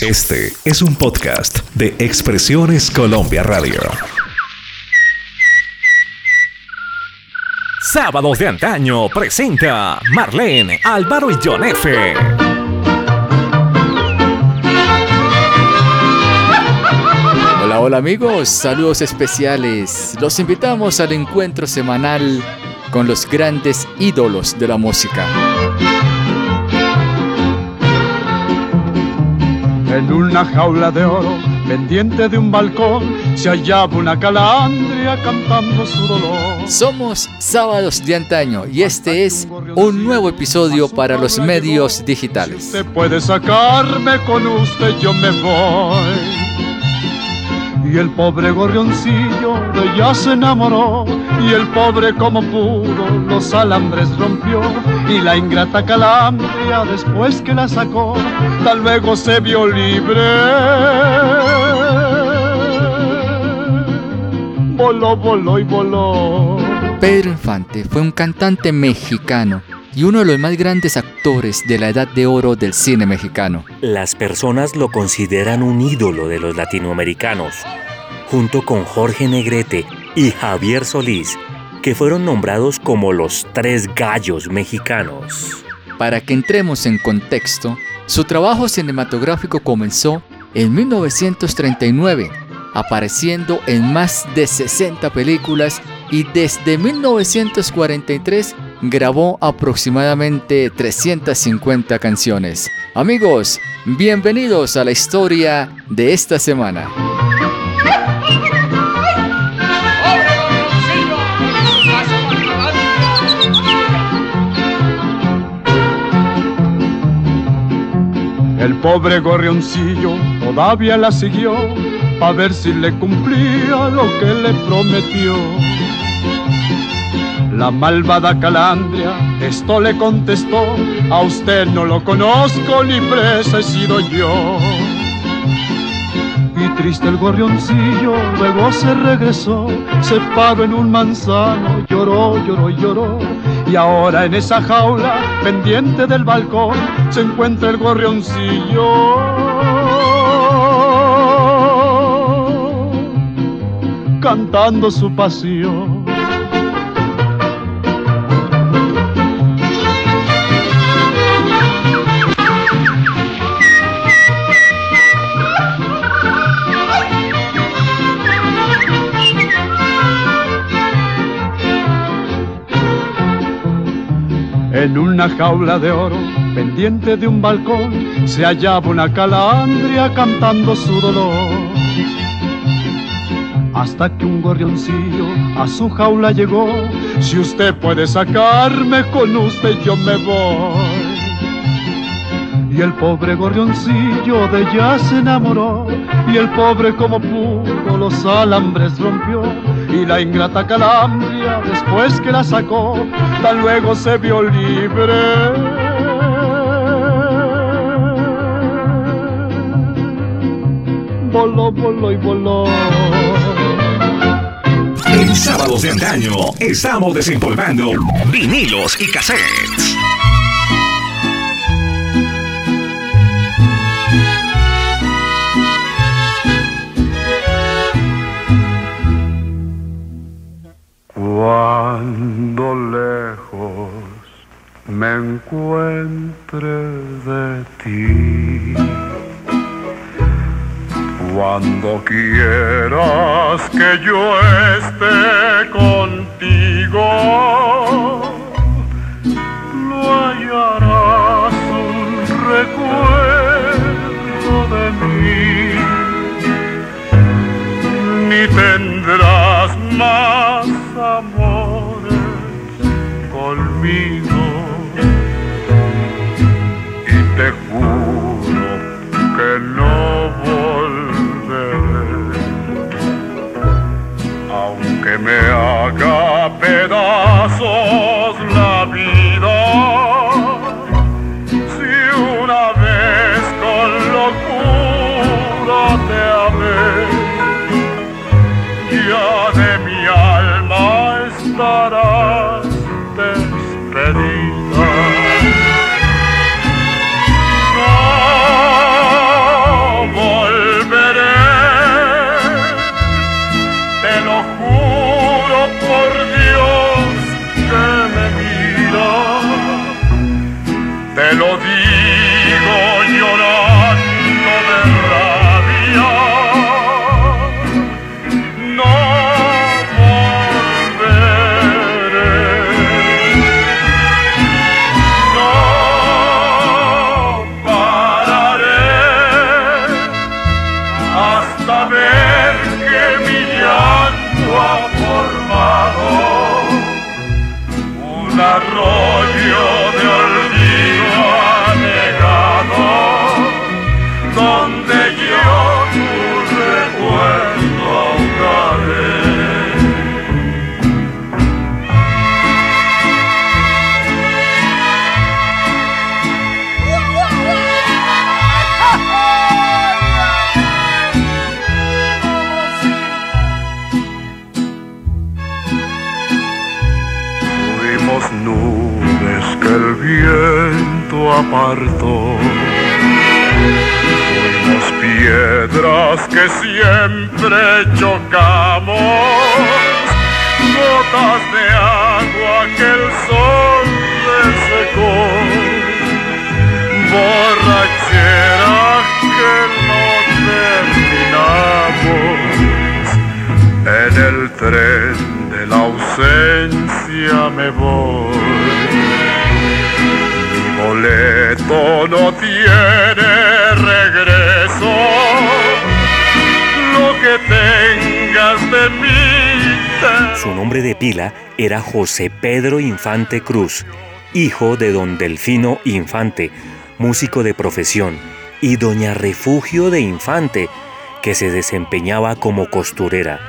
Este es un podcast de Expresiones Colombia Radio. Sábados de antaño presenta Marlene, Álvaro y John F. Hola, hola amigos, saludos especiales. Los invitamos al encuentro semanal con los grandes ídolos de la música. En una jaula de oro, pendiente de un balcón, se hallaba una calandria cantando su dolor. Somos Sábados de Antaño y este es un nuevo episodio para los medios digitales. Se puede sacarme con usted, yo me voy. Y el pobre gorrioncillo de ella se enamoró. Y el pobre como pudo los alambres rompió. Y la ingrata calandria después que la sacó Tal luego se vio libre. Voló, voló y voló. Pedro Infante fue un cantante mexicano y uno de los más grandes actores de la edad de oro del cine mexicano. Las personas lo consideran un ídolo de los latinoamericanos, junto con Jorge Negrete y Javier Solís, que fueron nombrados como los tres gallos mexicanos. Para que entremos en contexto, su trabajo cinematográfico comenzó en 1939, apareciendo en más de 60 películas y desde 1943 grabó aproximadamente 350 canciones. Amigos, bienvenidos a la historia de esta semana. Pobre gorrioncillo todavía la siguió a ver si le cumplía lo que le prometió. La malvada calandria esto le contestó, a usted no lo conozco ni presa he sido yo. Y triste el gorrioncillo luego se regresó, se paró en un manzano, lloró, lloró, lloró. Y ahora en esa jaula, pendiente del balcón, se encuentra el gorrioncillo. Cantando su pasión. En una jaula de oro, pendiente de un balcón, se hallaba una calandria cantando su dolor. Hasta que un gorrioncillo a su jaula llegó, si usted puede sacarme con usted yo me voy. Y el pobre gorrioncillo de ella se enamoró, y el pobre como pudo los alambres rompió, y la ingrata calandria después que la sacó, tan luego se vio libre. Voló, voló y voló. En Sábados de Antaño estamos desempolvando vinilos y cassettes. José Pedro Infante Cruz, hijo de don Delfino Infante, músico de profesión, y doña Refugio de Infante, que se desempeñaba como costurera.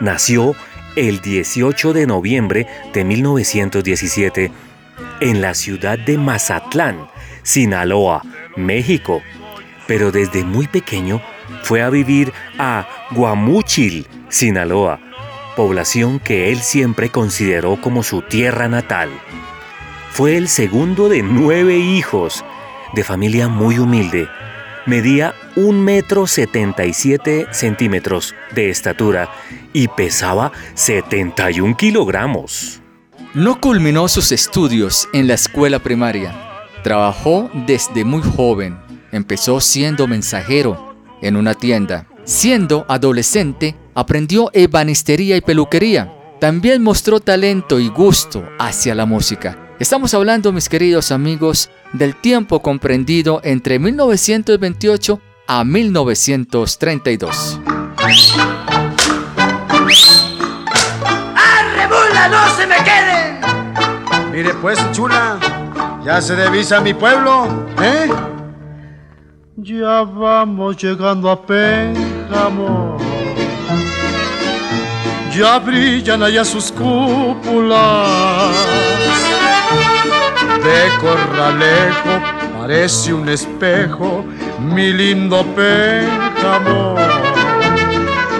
Nació el 18 de noviembre de 1917 en la ciudad de Mazatlán, Sinaloa, México, pero desde muy pequeño fue a vivir a Guamúchil, Sinaloa, población que él siempre consideró como su tierra natal. Fue el segundo de nueve hijos, de familia muy humilde. Medía un metro setenta y siete centímetros de estatura y pesaba 71 kilogramos. No culminó sus estudios en la escuela primaria. Trabajó desde muy joven. Empezó siendo mensajero en una tienda. Siendo adolescente, aprendió ebanistería y peluquería. También mostró talento y gusto hacia la música. Estamos hablando, mis queridos amigos, del tiempo comprendido entre 1928 a 1932. ¡Arre, bula, no se me queden! Mire pues, chula, ya se divisa mi pueblo, ¿eh? Ya vamos llegando a Pénjamo. Ya brillan allá sus cúpulas. De Corralejo parece un espejo, mi lindo Pénjamo.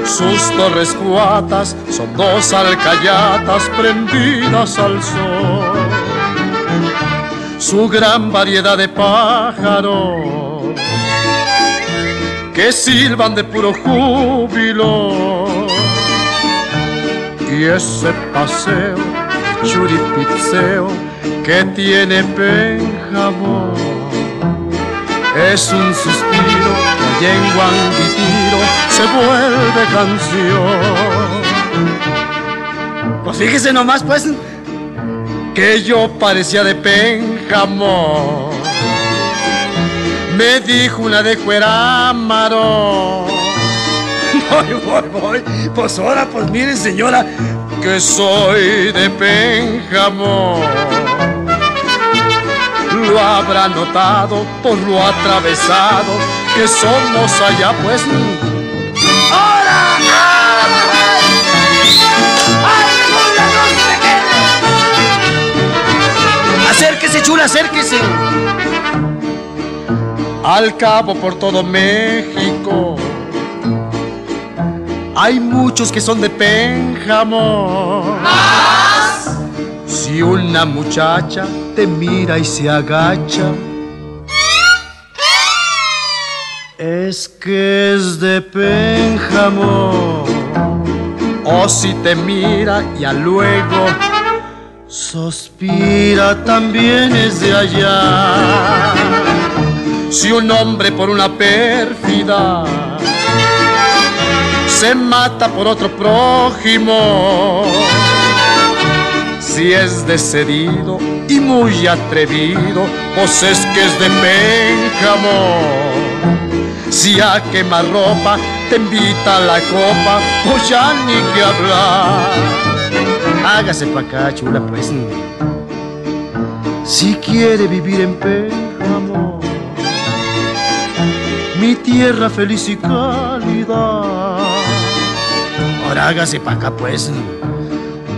Sus torres cuatas son dos alcayatas prendidas al sol. Su gran variedad de pájaros que silban de puro júbilo. Y ese paseo, churipitseo que tiene Pénjamo es un suspiro que allá en Guanguitiro se vuelve canción. Pues fíjese nomás, pues, que yo parecía de Pénjamo. Me dijo una de Cuerámaro voy, voy, voy. Pues ahora, pues mire, señora, que soy de Pénjamo. Lo habrá notado por lo atravesado que somos allá, pues. ¡Ahora! Acérquese, chula, acérquese. al cabo por todo México. Hay muchos que son de Pénjamo. Si una muchacha te mira y se agacha, es que es de Pénjamo. O si te mira y luego suspira, también es de allá. Si un hombre por una pérfida se mata por otro prójimo, si es decidido y muy atrevido, pues es que es de Pénjamo. Si a quemar ropa te invita a la copa, pues ya ni que hablar. Hágase pa' acá, chula, pues. Si quiere vivir en Pénjamo, mi tierra feliz y cálida. Ahora hágase pa' acá, pues.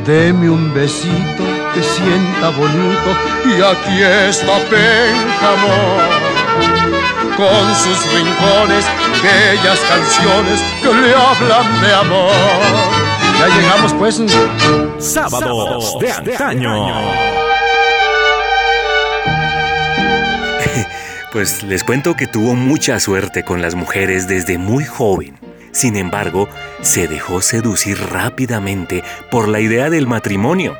Deme un besito que sienta bonito y aquí está Pénjamo con sus rincones, bellas canciones que le hablan de amor. Ya llegamos pues. Sábados de antaño. Pues les cuento que tuvo mucha suerte con las mujeres desde muy joven. Sin embargo, se dejó seducir rápidamente por la idea del matrimonio.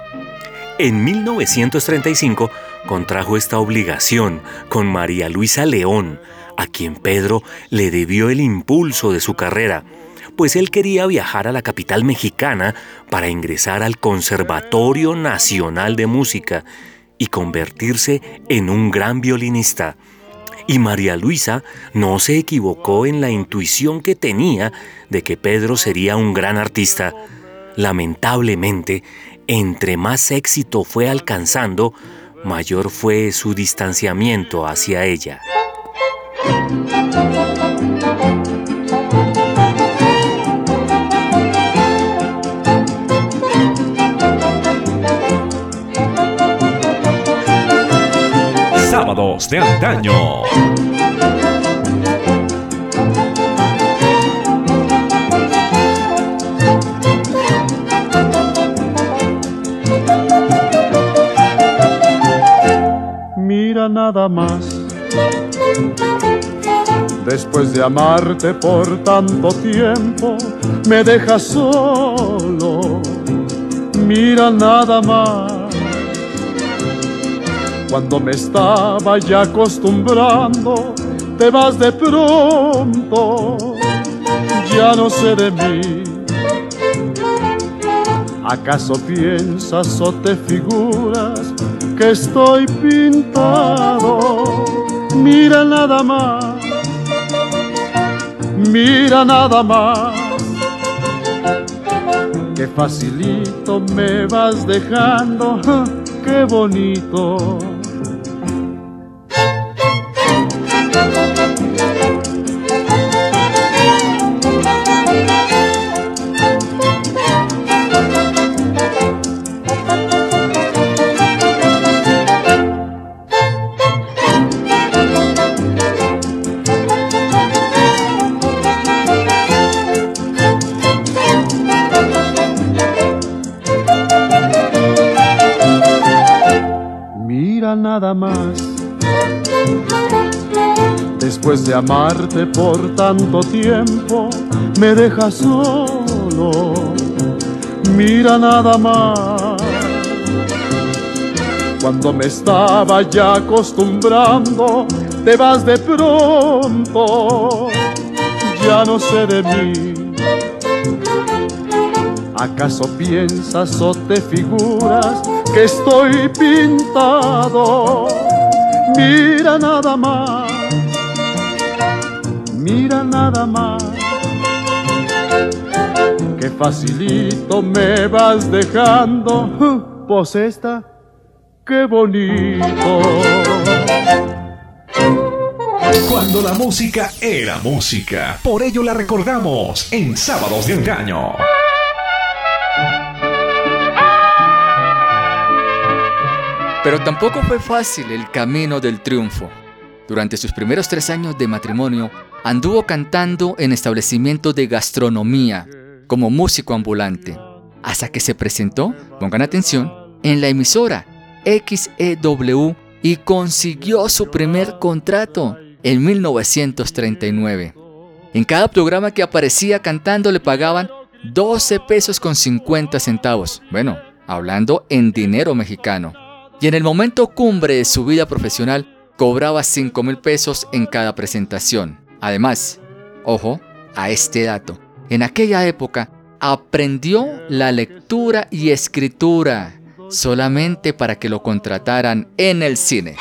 En 1935 contrajo esta obligación con María Luisa León, a quien Pedro le debió el impulso de su carrera, pues él quería viajar a la capital mexicana para ingresar al Conservatorio Nacional de Música y convertirse en un gran violinista. Y María Luisa no se equivocó en la intuición que tenía de que Pedro sería un gran artista. Lamentablemente, entre más éxito fue alcanzando, mayor fue su distanciamiento hacia ella. De antaño. Mira nada más. Después de amarte por tanto tiempo, me dejas solo. Mira nada más. Cuando me estaba ya acostumbrando, te vas de pronto. Ya no sé de mí. ¿Acaso piensas o te figuras que estoy pintado? Mira nada más, mira nada más. Qué facilito me vas dejando, qué bonito. De amarte por tanto tiempo, me dejas solo. Mira nada más. Cuando me estaba ya acostumbrando, te vas de pronto. Ya no sé de mí. ¿Acaso piensas o te figuras que estoy pintado? Mira nada más, mira nada más. Qué facilito me vas dejando, pues esta, qué bonito. Cuando la música era música. Por ello la recordamos en Sábados de Antaño. Pero tampoco fue fácil el camino del triunfo. Durante sus primeros tres años de matrimonio, anduvo cantando en establecimientos de gastronomía, como músico ambulante, hasta que se presentó, pongan atención, en la emisora XEW y consiguió su primer contrato en 1939. En cada programa que aparecía cantando le pagaban 12 pesos con 50 centavos. Bueno, hablando en dinero mexicano. Y en el momento cumbre de su vida profesional, cobraba 5 mil pesos en cada presentación. Además, ojo a este dato, en aquella época aprendió la lectura y escritura solamente para que lo contrataran en el cine.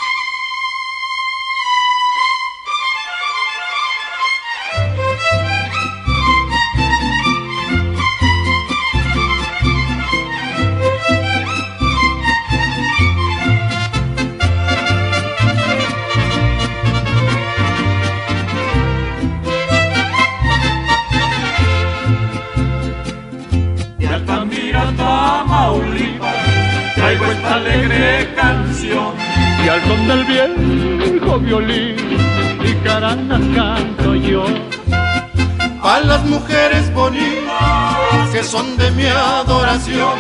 Alegre canción y al son del viejo violín y caranas canto yo. A las mujeres bonitas que son de mi adoración,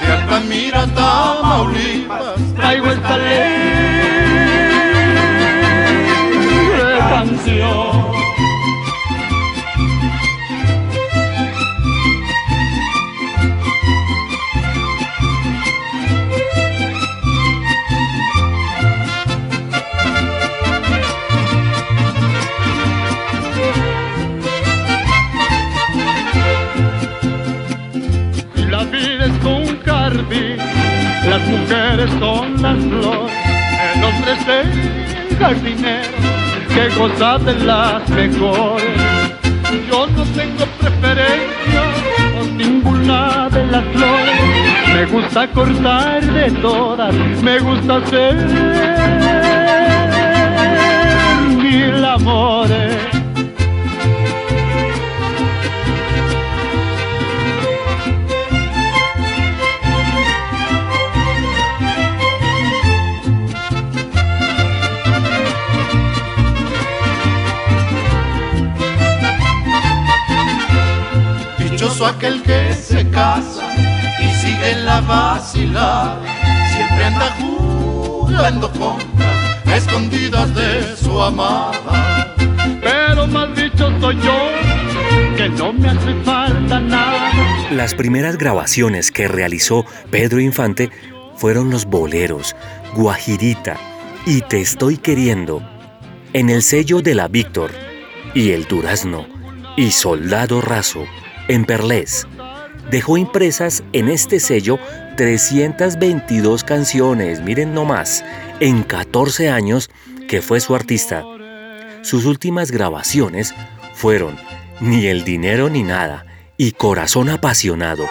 de Altamira, Tamaulipas, traigo esta alegre canción. Mujeres son las flores, el hombre es el jardinero que goza de las mejores. Yo no tengo preferencia por ninguna de las flores, me gusta cortar de todas, me gusta ser aquel que se casa y sigue en la vacilada, siempre anda jugando contra escondidas de su amada. Pero mal dicho soy yo, que no me hace falta nada. Las primeras grabaciones que realizó Pedro Infante fueron los boleros, Guajirita y Te estoy queriendo, en el sello de la Víctor y el Durazno y Soldado Raso en Perlés. Dejó impresas en este sello 322 canciones, miren nomás, en 14 años que fue su artista. Sus últimas grabaciones fueron Ni el dinero ni nada y Corazón apasionado.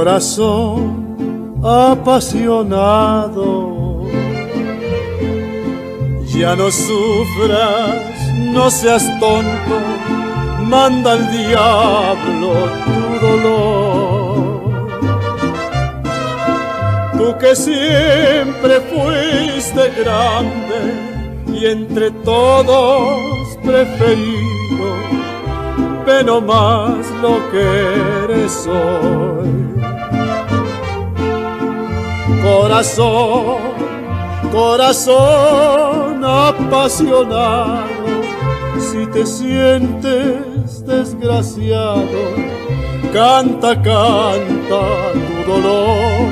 Corazón apasionado. Ya no sufras, no seas tonto, manda al diablo tu dolor. Tú que siempre fuiste grande y entre todos preferido, pero más lo que eres hoy Corazón, corazón apasionado, si te sientes desgraciado, canta, canta tu dolor.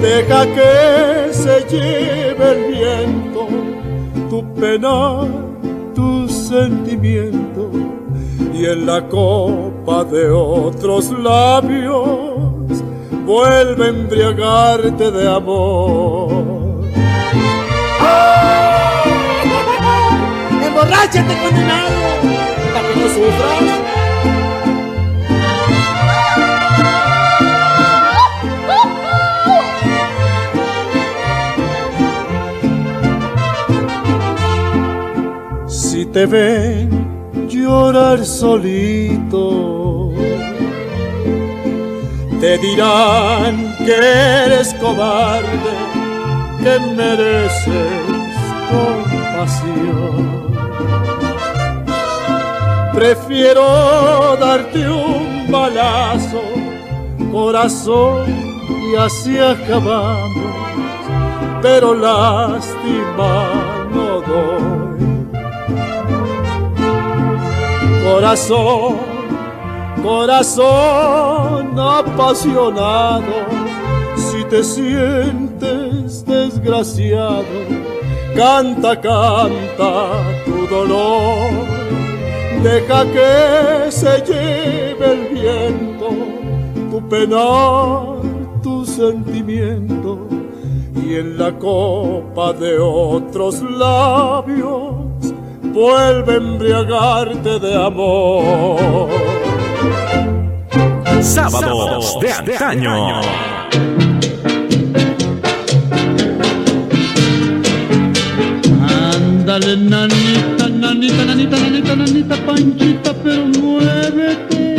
Deja que se lleve el viento, tu pena, tu sentimiento, y en la copa de otros labios vuelve a embriagarte de amor. ¡Oh! ¡Emborráchate, condenado! Para que no sufras. Si te ven llorar solito te dirán que eres cobarde, que mereces compasión. Prefiero darte un balazo, corazón, y así acabamos, pero lástima no doy. Corazón, Corazón apasionado, si te sientes desgraciado, canta, canta tu dolor. Deja que se lleve el viento, tu penar, tu sentimiento, y en la copa de otros labios vuelve a embriagarte de amor. Sábados de antaño. Ándale, nanita, nanita, nanita, nanita, nanita, panchita, pero muévete.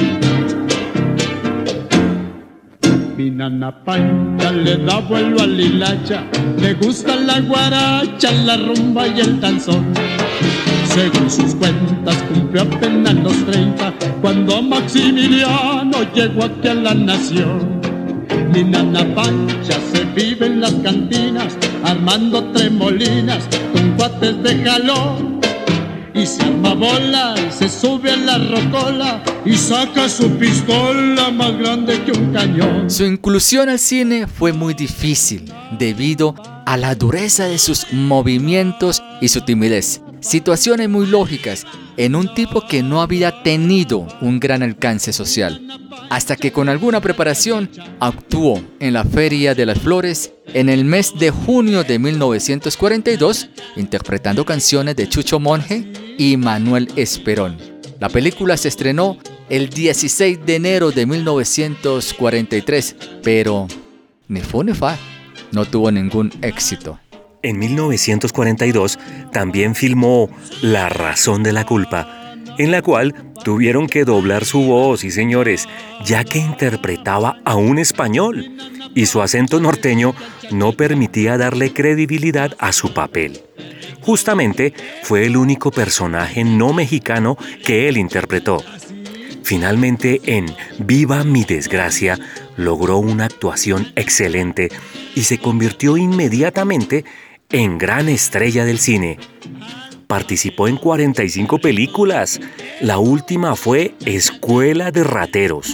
Mi nana pancha le da vuelo al hilacha, le gusta la guaracha, la rumba y el danzón. Según sus cuentas cumplió apenas los 30 cuando Maximiliano llegó aquí a la nación. Mi nana Pancha se vive en las cantinas, armando tremolinas con cuates de jalón. Y se arma bola se sube a la rocola y saca su pistola más grande que un cañón. Su inclusión al cine fue muy difícil debido a la dureza de sus movimientos y su timidez. Situaciones muy lógicas en un tipo que no había tenido un gran alcance social, hasta que con alguna preparación actuó en la Feria de las Flores en el mes de junio de 1942, interpretando canciones de Chucho Monje y Manuel Esperón. La película se estrenó el 16 de enero de 1943, pero ni fue ni fa, no tuvo ningún éxito. En 1942 también filmó La razón de la culpa, en la cual tuvieron que doblar su voz, y señores, ya que interpretaba a un español y su acento norteño no permitía darle credibilidad a su papel. Justamente fue el único personaje no mexicano que él interpretó. Finalmente en Viva mi desgracia logró una actuación excelente y se convirtió inmediatamente en gran estrella del cine. Participó en 45 películas. La última fue Escuela de Rateros.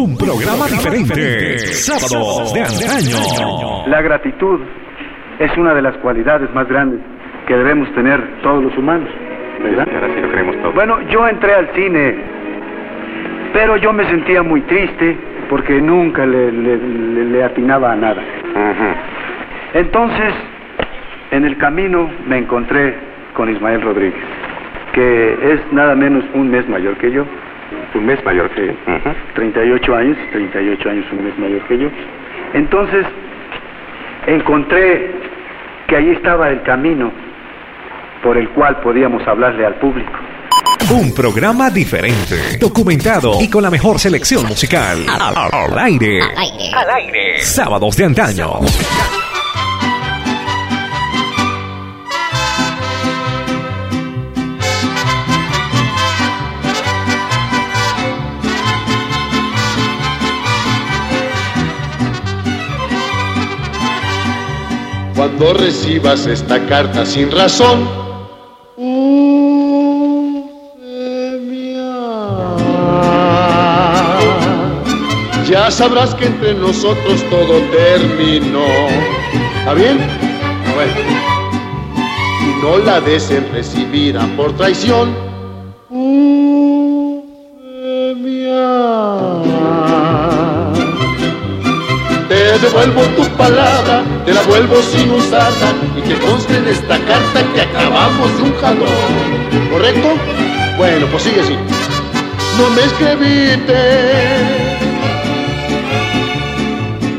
Un programa diferente. Sábados de antaño. La gratitud es una de las cualidades más grandes que debemos tener todos los humanos. ¿Verdad? Ahora sí lo creemos todos. Bueno, yo entré al cine, pero yo me sentía muy triste porque nunca le, le- le- le atinaba a nada. Entonces, en el camino me encontré con Ismael Rodríguez, que es nada menos un mes mayor que yo. Un mes mayor que yo. 38 años, 38 años, un mes mayor que yo. Entonces, encontré que ahí estaba el camino por el cual podíamos hablarle al público. Un programa diferente, documentado y con la mejor selección musical. Al aire. Al aire. Sábados de antaño. Cuando recibas esta carta sin razón, ya sabrás que entre nosotros todo terminó. ¿Está bien? Bueno. Y no la des en recibida por traición. Te devuelvo tu palabra, vuelvo sin usarla y que conste en esta carta que acabamos de un jalón. ¿Correcto? Bueno, pues sigue así. No me escribiste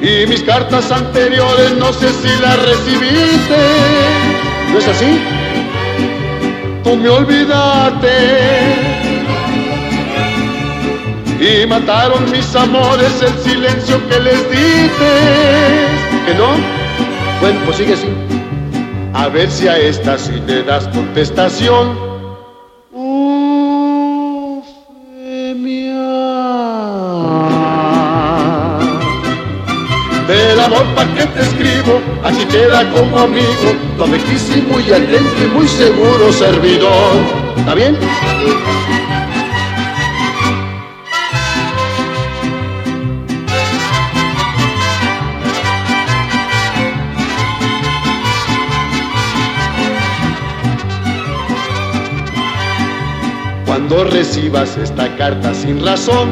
y mis cartas anteriores no sé si las recibiste. ¿No es así? Tú me olvidaste y mataron mis amores el silencio que les diste. ¿Que no? Bueno, pues sigue así. A ver si a esta sí le das contestación. Del amor pa' que te escribo, así queda como amigo, tu amiguísimo y atento y muy seguro servidor. ¿Está bien? Cuando recibas esta carta sin razón,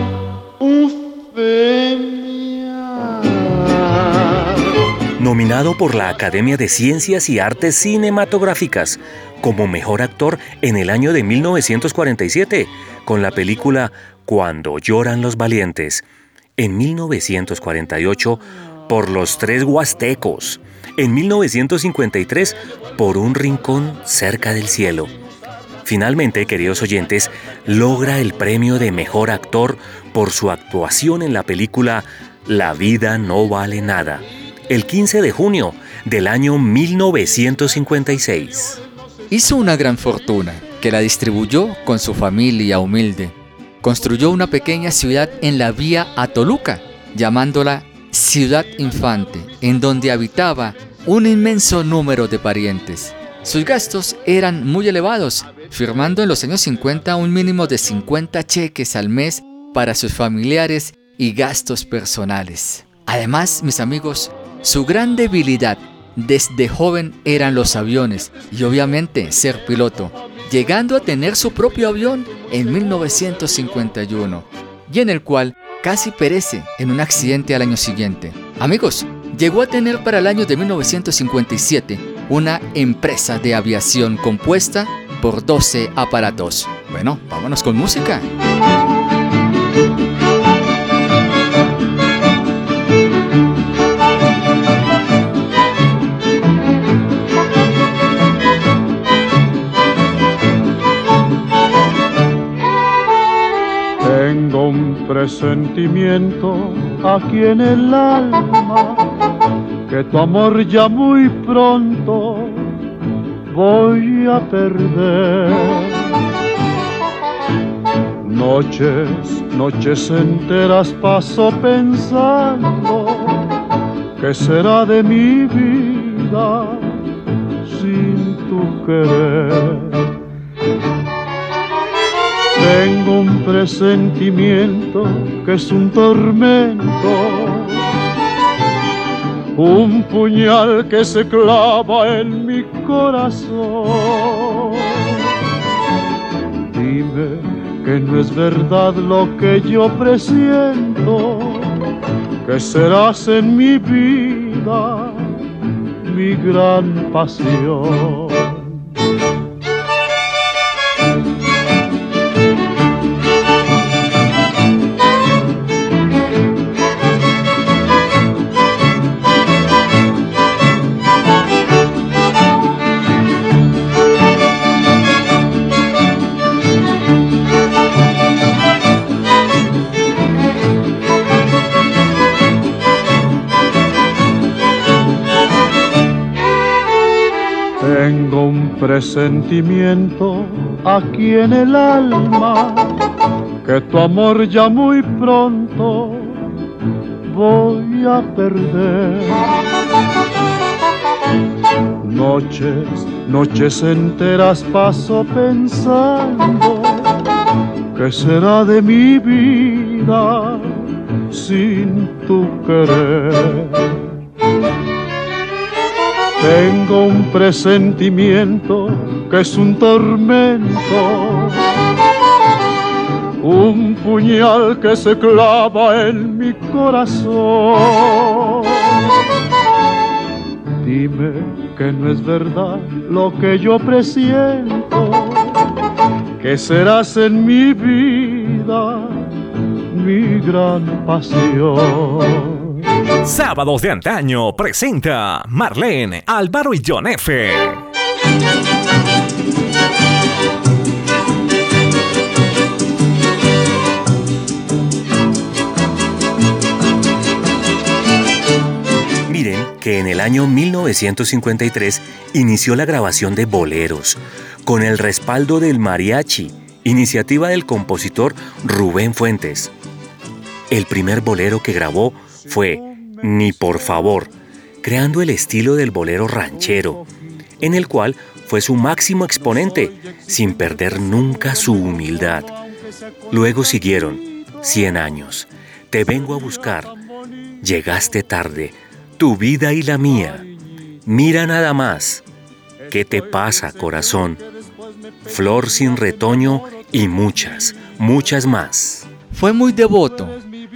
Nominado por la Academia de Ciencias y Artes Cinematográficas como mejor actor en el año de 1947 con la película Cuando lloran los valientes. En 1948 por Los Tres Huastecos. En 1953 por Un Rincón cerca del cielo. Finalmente, queridos oyentes, logra el premio de mejor actor por su actuación en la película La vida no vale nada, el 15 de junio del año 1956. Hizo una gran fortuna que la distribuyó con su familia humilde. Construyó una pequeña ciudad en la vía a Toluca, llamándola Ciudad Infante, en donde habitaba un inmenso número de parientes. Sus gastos eran muy elevados, firmando en los años 50 un mínimo de 50 cheques al mes para sus familiares y gastos personales. Además, mis amigos, su gran debilidad desde joven eran los aviones y obviamente ser piloto, llegando a tener su propio avión en 1951 y en el cual casi perece en un accidente al año siguiente. Amigos, llegó a tener para el año de 1957 una empresa de aviación compuesta por 12 aparatos. Bueno, vámonos con música. Tengo un presentimiento aquí en el alma que tu amor ya muy pronto voy a perder. Noches, noches enteras paso pensando qué será de mi vida sin tu querer. Tengo un presentimiento que es un tormento, un puñal que se clava en mi corazón. Dime que no es verdad lo que yo presiento, que serás en mi vida mi gran pasión. Presentimiento aquí en el alma que tu amor ya muy pronto voy a perder. Noches, noches enteras paso pensando qué será de mi vida sin tu querer. Tengo un presentimiento que es un tormento, un puñal que se clava en mi corazón. Dime que no es verdad lo que yo presiento, que serás en mi vida mi gran pasión. Sábados de antaño presenta Marlene, Álvaro y John F. Miren que en el año 1953 inició la grabación de boleros, con el respaldo del mariachi, iniciativa del compositor Rubén Fuentes. El primer bolero que grabó fue Ni por favor, creando el estilo del bolero ranchero, en el cual fue su máximo exponente, sin perder nunca su humildad. Luego siguieron Cien años, Te vengo a buscar, Llegaste tarde, Tu vida y la mía, Mira nada más, ¿qué te pasa corazón? Flor sin retoño y muchas, muchas más. Fue muy devoto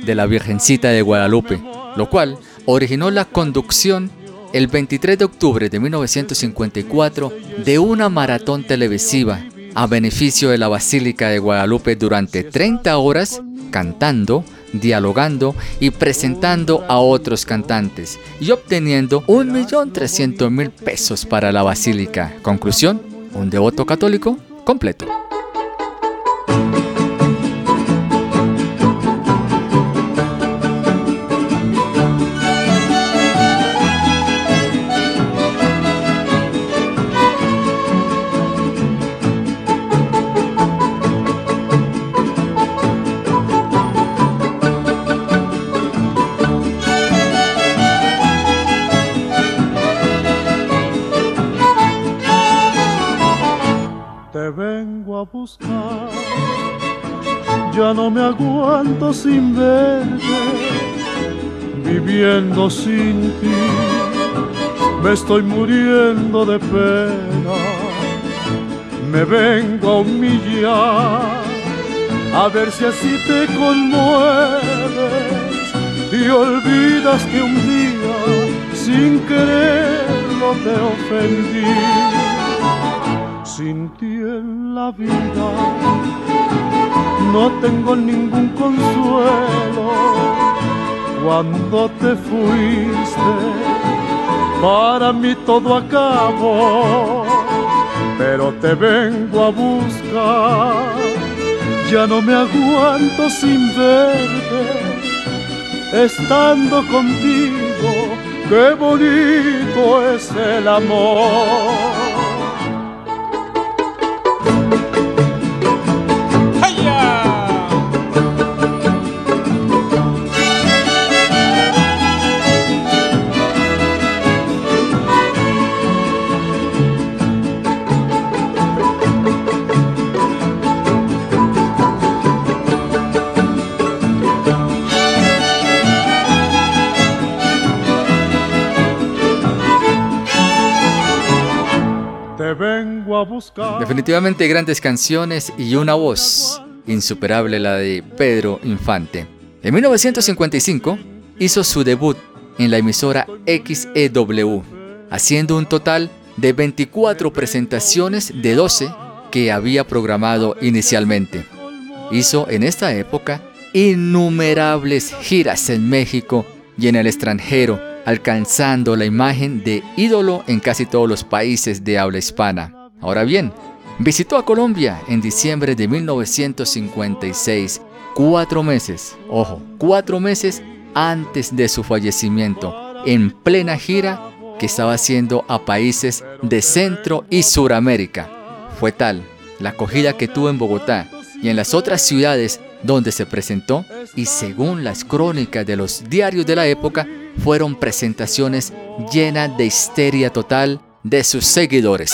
de la Virgencita de Guadalupe, lo cual originó la conducción el 23 de octubre de 1954 de una maratón televisiva a beneficio de la Basílica de Guadalupe durante 30 horas cantando, dialogando y presentando a otros cantantes y obteniendo 1.300.000 pesos para la Basílica. Conclusión, un devoto católico completo. Ya no me aguanto sin verte, viviendo sin ti, me estoy muriendo de pena, me vengo a humillar, a ver si así te conmueves y olvidas que un día sin quererlo te ofendí. Sin ti la vida. No tengo ningún consuelo cuando te fuiste. Para mí todo acabó pero te vengo a buscar. Ya no me aguanto sin verte estando contigo. Qué bonito es el amor. Definitivamente grandes canciones y una voz insuperable la de Pedro Infante. En 1955 hizo su debut en la emisora XEW, haciendo un total de 24 presentaciones de 12 que había programado inicialmente. Hizo en esta época innumerables giras en México y en el extranjero, alcanzando la imagen de ídolo en casi todos los países de habla hispana. Ahora bien, visitó a Colombia en diciembre de 1956, cuatro meses, ojo, cuatro meses antes de su fallecimiento, en plena gira que estaba haciendo a países de Centro y Suramérica. Fue tal la acogida que tuvo en Bogotá y en las otras ciudades donde se presentó y según las crónicas de los diarios de la época, fueron presentaciones llenas de histeria total de sus seguidores.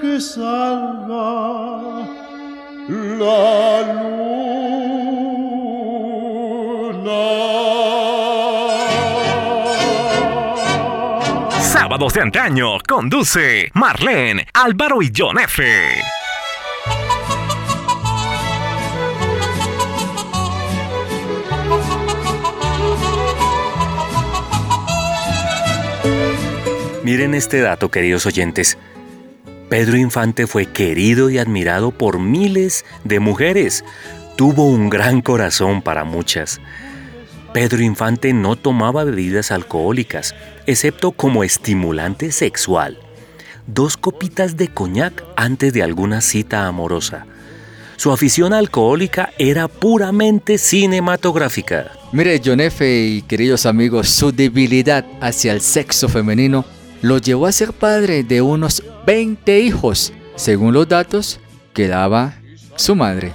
que salga la luna. Sábados de antaño conduce Marlene, Álvaro y John F. Miren este dato, queridos oyentes. Pedro Infante fue querido y admirado por miles de mujeres. Tuvo un gran corazón para muchas. Pedro Infante no tomaba bebidas alcohólicas, excepto como estimulante sexual. Dos copitas de coñac antes de alguna cita amorosa. Su afición alcohólica era puramente cinematográfica. Mire, John F. y queridos amigos, su debilidad hacia el sexo femenino lo llevó a ser padre de unos 20 hijos, según los datos que daba su madre.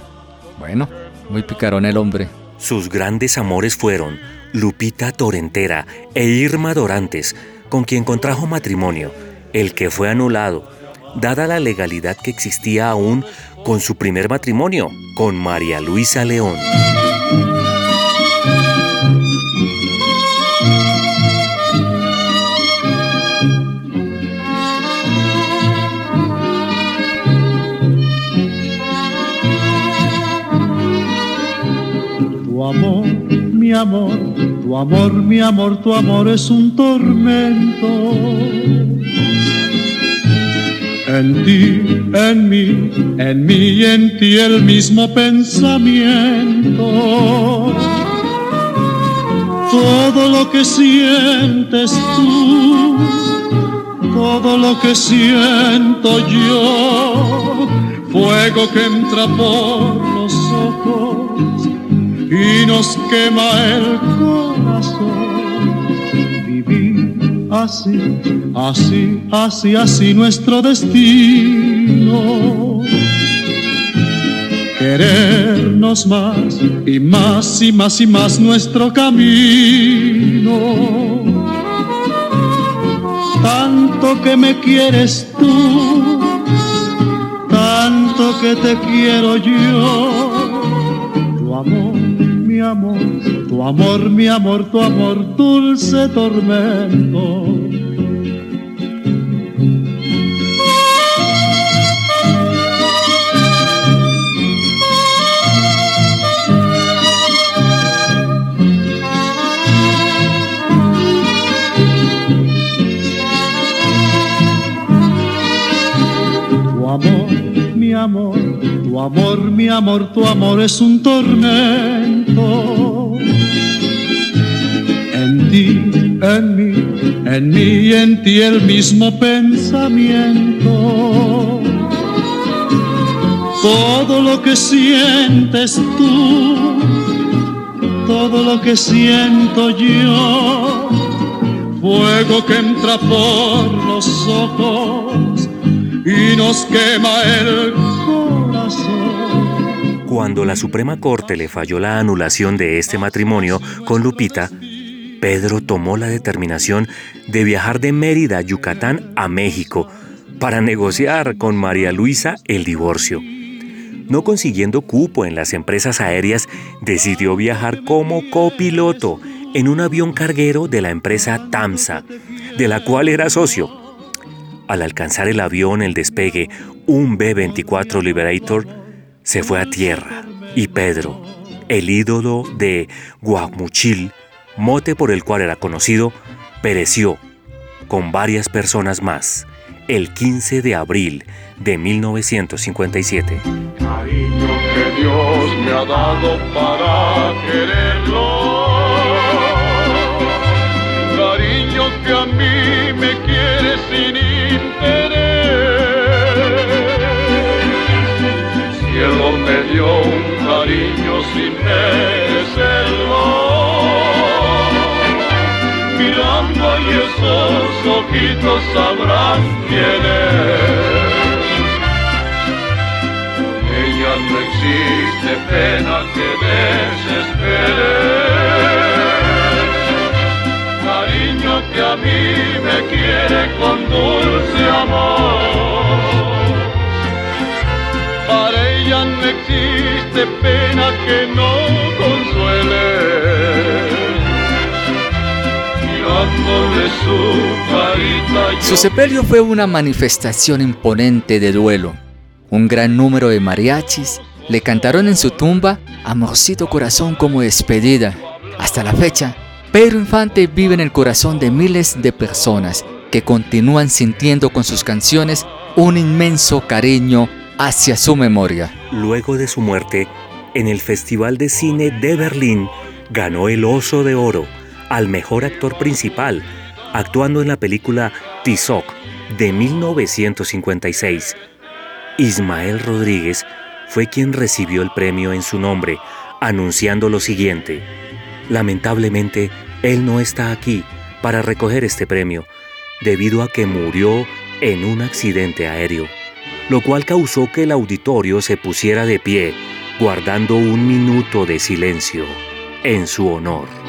Bueno, muy picarón el hombre. Sus grandes amores fueron Lupita Torrentera e Irma Dorantes, con quien contrajo matrimonio, el que fue anulado, dada la legalidad que existía aún con su primer matrimonio, con María Luisa León. Amor, mi amor, tu amor, mi amor, tu amor es un tormento. En ti, en mí, en mí y en ti el mismo pensamiento. Todo lo que sientes tú, todo lo que siento yo, fuego que entra por y nos quema el corazón. Vivir así, así, así, así nuestro destino. Querernos más y más y más y más nuestro camino. Tanto que me quieres tú, tanto que te quiero yo. Amor, mi amor, tu amor, dulce tormento. Tu amor, mi amor, tu amor, mi amor, tu amor es un tormento. En mí, en mí y en ti el mismo pensamiento. Todo lo que sientes tú, todo lo que siento yo, fuego que entra por los ojos y nos quema el corazón. Cuando la Suprema Corte le falló la anulación de este matrimonio con Lupita, Pedro tomó la determinación de viajar de Mérida, Yucatán, a México para negociar con María Luisa el divorcio. No consiguiendo cupo en las empresas aéreas, decidió viajar como copiloto en un avión carguero de la empresa TAMSA, de la cual era socio. Al alcanzar el avión el despegue, un B-24 Liberator se fue a tierra y Pedro, el ídolo de Guamuchil, mote por el cual era conocido, pereció con varias personas más el 15 de abril de 1957. Cariño que Dios me ha dado para quererlo. Cariño que a mí me quiere sin interés. El cielo me dio un cariño sin merecerlo. Mirando y esos ojitos sabrán quién es. Ella no existe pena que desespere. Cariño que a mí me quiere con dulce amor. Para ella no existe pena que no su sepelio fue una manifestación imponente de duelo. Un gran número de mariachis le cantaron en su tumba Amorcito Corazón como despedida. Hasta la fecha, Pedro Infante vive en el corazón de miles de personas que continúan sintiendo con sus canciones un inmenso cariño hacia su memoria. Luego de su muerte, en el Festival de Cine de Berlín, ganó el Oso de Oro al mejor actor principal, actuando en la película Tizoc de 1956. Ismael Rodríguez fue quien recibió el premio en su nombre, anunciando lo siguiente. Lamentablemente, él no está aquí para recoger este premio, debido a que murió en un accidente aéreo, lo cual causó que el auditorio se pusiera de pie, guardando un minuto de silencio en su honor.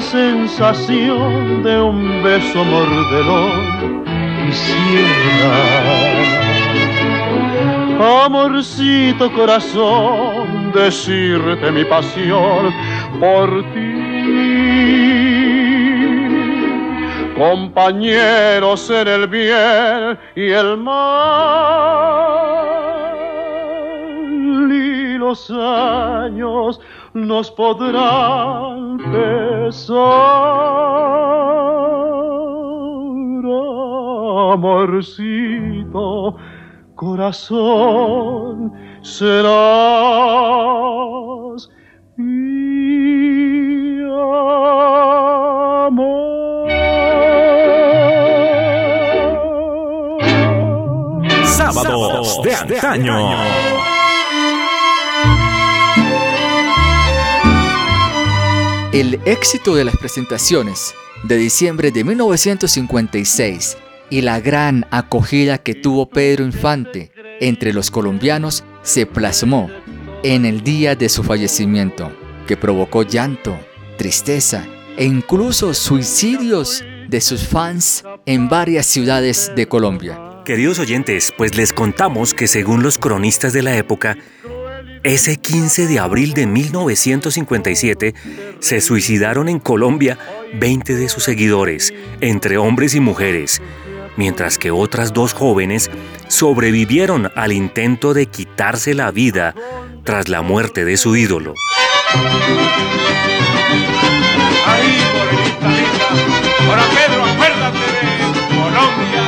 Sensación de un beso mordelón quisiera. Amorcito corazón, decirte mi pasión por ti. Compañeros en el bien y el mal los años nos podrán pesar. Amorcito, corazón, serás mi amor. Sábados de antaño. El éxito de las presentaciones de diciembre de 1956 y la gran acogida que tuvo Pedro Infante entre los colombianos se plasmó en el día de su fallecimiento, que provocó llanto, tristeza e incluso suicidios de sus fans en varias ciudades de Colombia. Queridos oyentes, pues les contamos que según los cronistas de la época, ese 15 de abril de 1957 se suicidaron en Colombia 20 de sus seguidores, entre hombres y mujeres, mientras que otras dos jóvenes sobrevivieron al intento de quitarse la vida tras la muerte de su ídolo. Pedro, acuérdate de Colombia.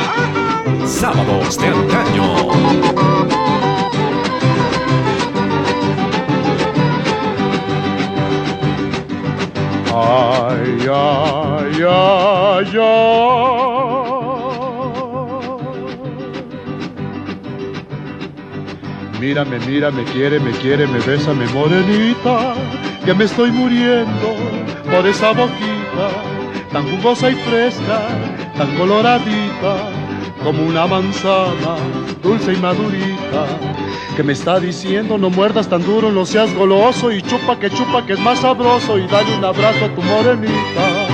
Sábados de antaño. Ay, ay, ay, ay. Mírame, mírame, quiere, me quiere, me besa, me morenita, que me estoy muriendo por esa boquita tan jugosa y fresca, tan coloradita como una manzana, dulce y madurita, que me está diciendo no muerdas tan duro, no seas goloso y chupa que chupa que es más sabroso y dale un abrazo a tu morenita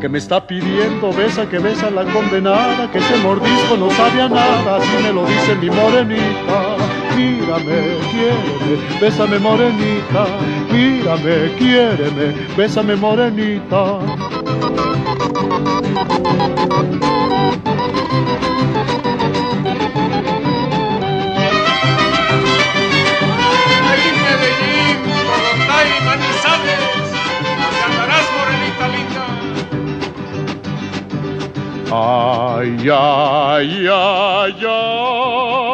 que me está pidiendo besa que besa la condenada, que ese mordisco no sabía nada, así me lo dice mi morenita. Mírame, quiéreme, bésame morenita, mírame, quiéreme, bésame morenita. Ay, ay, ay, ay.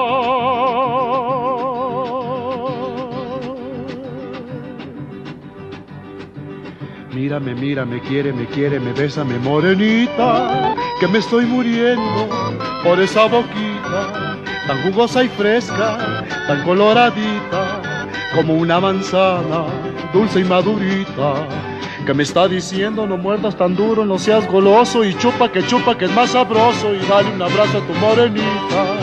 Mírame, mírame, quiere, me quiere, me besa, me morenita, que me estoy muriendo por esa boquita, tan jugosa y fresca, tan coloradita, como una manzana, dulce y madurita que me está diciendo no muerdas tan duro, no seas goloso y chupa que chupa que es más sabroso y dale un abrazo a tu morenita.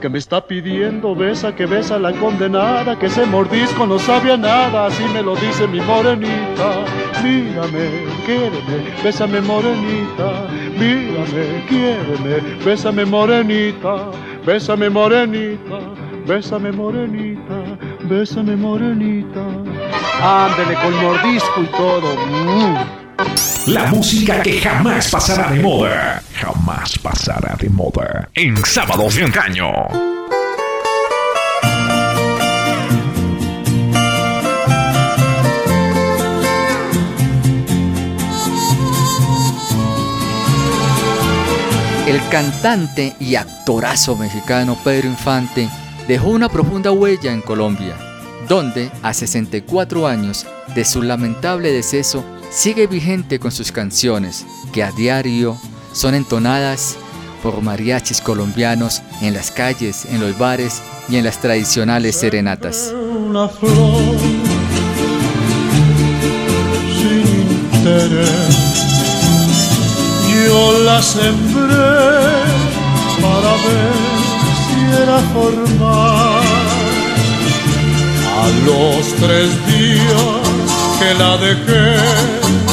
Que me está pidiendo besa que besa la condenada, que ese mordisco no sabía nada, así me lo dice mi morenita. Mírame, quiéreme, bésame morenita, mírame, quiéreme, bésame morenita, bésame morenita, bésame morenita, bésame morenita. Ándele con mordisco y todo. Mm. La música que jamás pasará de moda. Jamás pasará de moda. En sábados de antaño. El cantante y actorazo mexicano Pedro Infante dejó una profunda huella en Colombia donde, a 64 años de su lamentable deceso, sigue vigente con sus canciones, que a diario son entonadas por mariachis colombianos en las calles, en los bares y en las tradicionales serenatas. Una flor sin interés, yo la sembré para ver si era formal los tres días que la dejé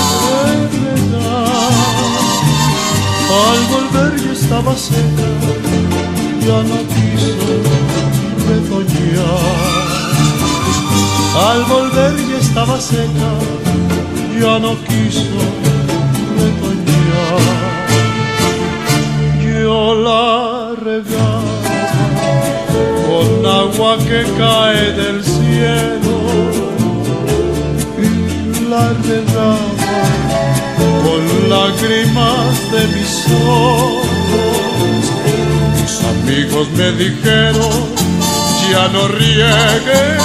al volver ya estaba seca, ya no quiso retoñar. Al volver ya estaba seca, ya no quiso retoñar. Yo la regaba con agua que cae del cielo y la regaba con lágrimas de mis ojos. Mis amigos me dijeron, ya no riegues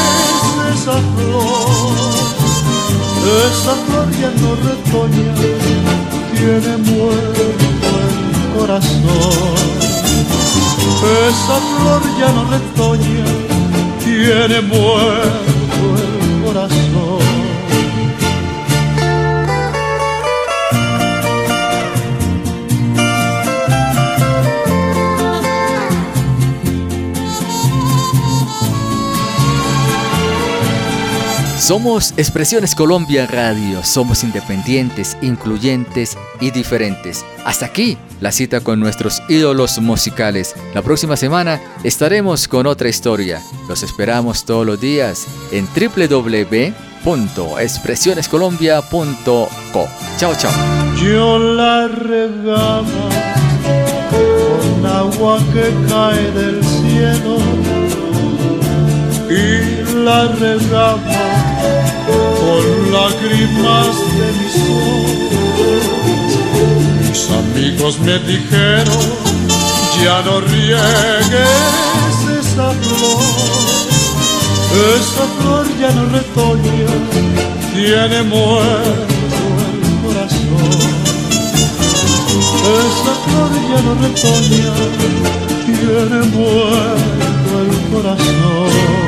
esa flor, esa flor ya no retoña, tiene muerto el corazón. Esa flor ya no retoña, tiene muerto el corazón. Somos Expresiones Colombia Radio, somos independientes, incluyentes y diferentes. Hasta aquí la cita con nuestros ídolos musicales. La próxima semana estaremos con otra historia. Los esperamos todos los días en www.expresionescolombia.co. Chao, chao. Yo la con agua que cae del cielo y la con lágrimas de mis ojos. Mis amigos me dijeron, ya no riegues esa flor, esa flor ya no retoña, tiene muerto el corazón. Esa flor ya no retoña, tiene muerto el corazón.